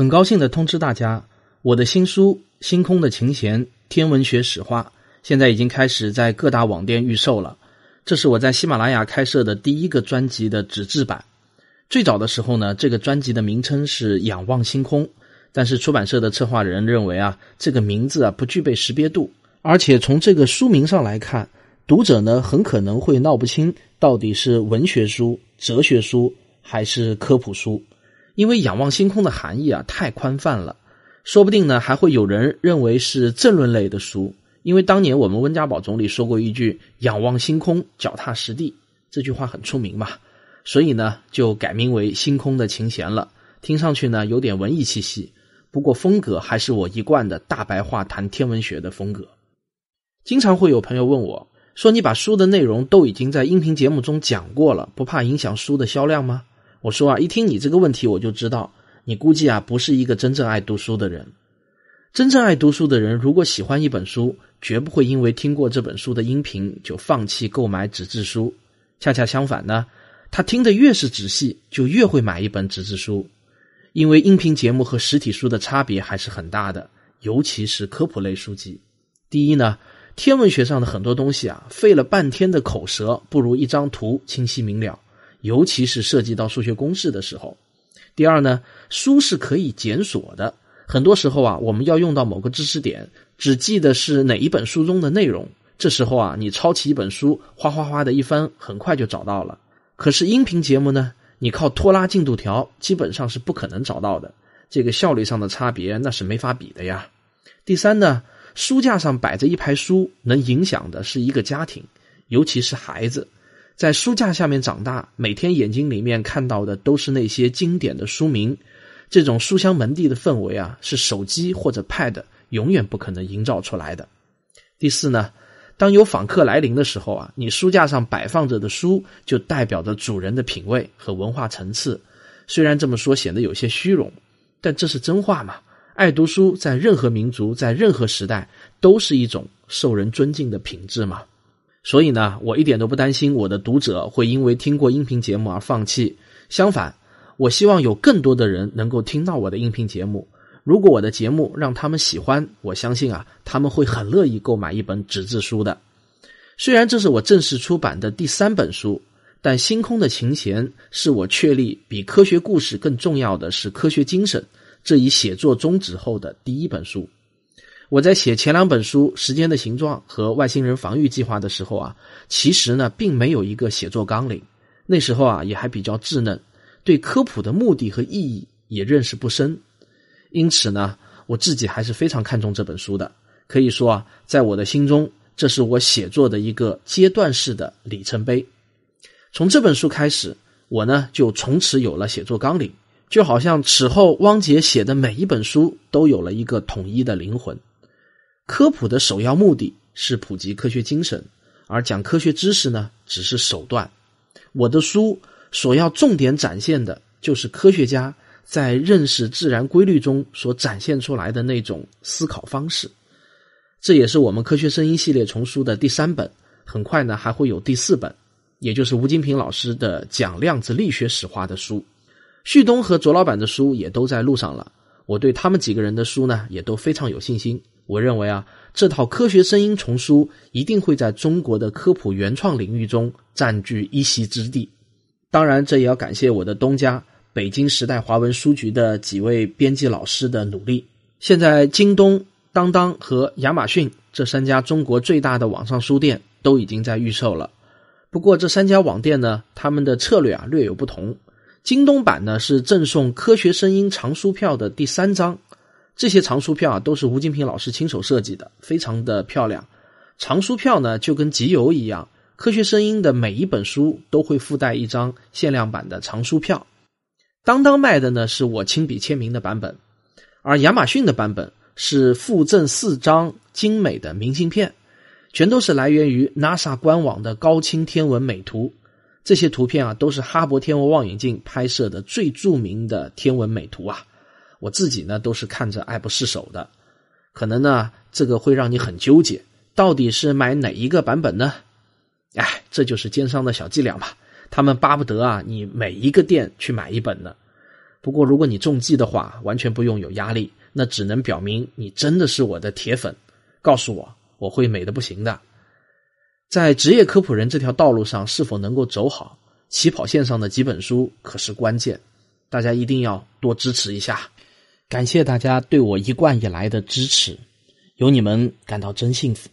很高兴的通知大家，我的新书《星空的琴弦：天文学史话》现在已经开始在各大网店预售了。这是我在喜马拉雅开设的第一个专辑的纸质版。最早的时候呢，这个专辑的名称是《仰望星空》，但是出版社的策划人认为啊，这个名字啊不具备识别度，而且从这个书名上来看，读者呢很可能会闹不清到底是文学书、哲学书还是科普书。因为仰望星空的含义啊太宽泛了，说不定呢还会有人认为是政论类的书。因为当年我们温家宝总理说过一句“仰望星空，脚踏实地”，这句话很出名嘛，所以呢就改名为《星空的琴弦》了。听上去呢有点文艺气息，不过风格还是我一贯的大白话谈天文学的风格。经常会有朋友问我说：“你把书的内容都已经在音频节目中讲过了，不怕影响书的销量吗？”我说啊，一听你这个问题，我就知道你估计啊不是一个真正爱读书的人。真正爱读书的人，如果喜欢一本书，绝不会因为听过这本书的音频就放弃购买纸质书。恰恰相反呢，他听得越是仔细，就越会买一本纸质书。因为音频节目和实体书的差别还是很大的，尤其是科普类书籍。第一呢，天文学上的很多东西啊，费了半天的口舌，不如一张图清晰明了。尤其是涉及到数学公式的时候，第二呢，书是可以检索的。很多时候啊，我们要用到某个知识点，只记得是哪一本书中的内容，这时候啊，你抄起一本书，哗哗哗的一翻，很快就找到了。可是音频节目呢，你靠拖拉进度条，基本上是不可能找到的。这个效率上的差别，那是没法比的呀。第三呢，书架上摆着一排书，能影响的是一个家庭，尤其是孩子。在书架下面长大，每天眼睛里面看到的都是那些经典的书名，这种书香门第的氛围啊，是手机或者 Pad 永远不可能营造出来的。第四呢，当有访客来临的时候啊，你书架上摆放着的书就代表着主人的品味和文化层次。虽然这么说显得有些虚荣，但这是真话嘛？爱读书在任何民族、在任何时代都是一种受人尊敬的品质嘛。所以呢，我一点都不担心我的读者会因为听过音频节目而放弃。相反，我希望有更多的人能够听到我的音频节目。如果我的节目让他们喜欢，我相信啊，他们会很乐意购买一本纸质书的。虽然这是我正式出版的第三本书，但《星空的琴弦》是我确立比科学故事更重要的是科学精神这一写作宗旨后的第一本书。我在写前两本书《时间的形状》和《外星人防御计划》的时候啊，其实呢并没有一个写作纲领。那时候啊也还比较稚嫩，对科普的目的和意义也认识不深。因此呢，我自己还是非常看重这本书的。可以说啊，在我的心中，这是我写作的一个阶段式的里程碑。从这本书开始，我呢就从此有了写作纲领，就好像此后汪杰写的每一本书都有了一个统一的灵魂。科普的首要目的是普及科学精神，而讲科学知识呢，只是手段。我的书所要重点展现的，就是科学家在认识自然规律中所展现出来的那种思考方式。这也是我们科学声音系列丛书的第三本，很快呢还会有第四本，也就是吴金平老师的讲量子力学史话的书。旭东和卓老板的书也都在路上了，我对他们几个人的书呢，也都非常有信心。我认为啊，这套科学声音丛书一定会在中国的科普原创领域中占据一席之地。当然，这也要感谢我的东家北京时代华文书局的几位编辑老师的努力。现在，京东、当当和亚马逊这三家中国最大的网上书店都已经在预售了。不过，这三家网店呢，他们的策略啊略有不同。京东版呢是赠送科学声音藏书票的第三张。这些藏书票啊，都是吴金平老师亲手设计的，非常的漂亮。藏书票呢，就跟集邮一样，科学声音的每一本书都会附带一张限量版的藏书票。当当卖的呢，是我亲笔签名的版本，而亚马逊的版本是附赠四张精美的明信片，全都是来源于 NASA 官网的高清天文美图。这些图片啊，都是哈勃天文望远镜拍摄的最著名的天文美图啊。我自己呢都是看着爱不释手的，可能呢这个会让你很纠结，到底是买哪一个版本呢？哎，这就是奸商的小伎俩嘛，他们巴不得啊你每一个店去买一本呢。不过如果你中计的话，完全不用有压力，那只能表明你真的是我的铁粉。告诉我，我会美的不行的。在职业科普人这条道路上，是否能够走好，起跑线上的几本书可是关键，大家一定要多支持一下。感谢大家对我一贯以来的支持，有你们感到真幸福。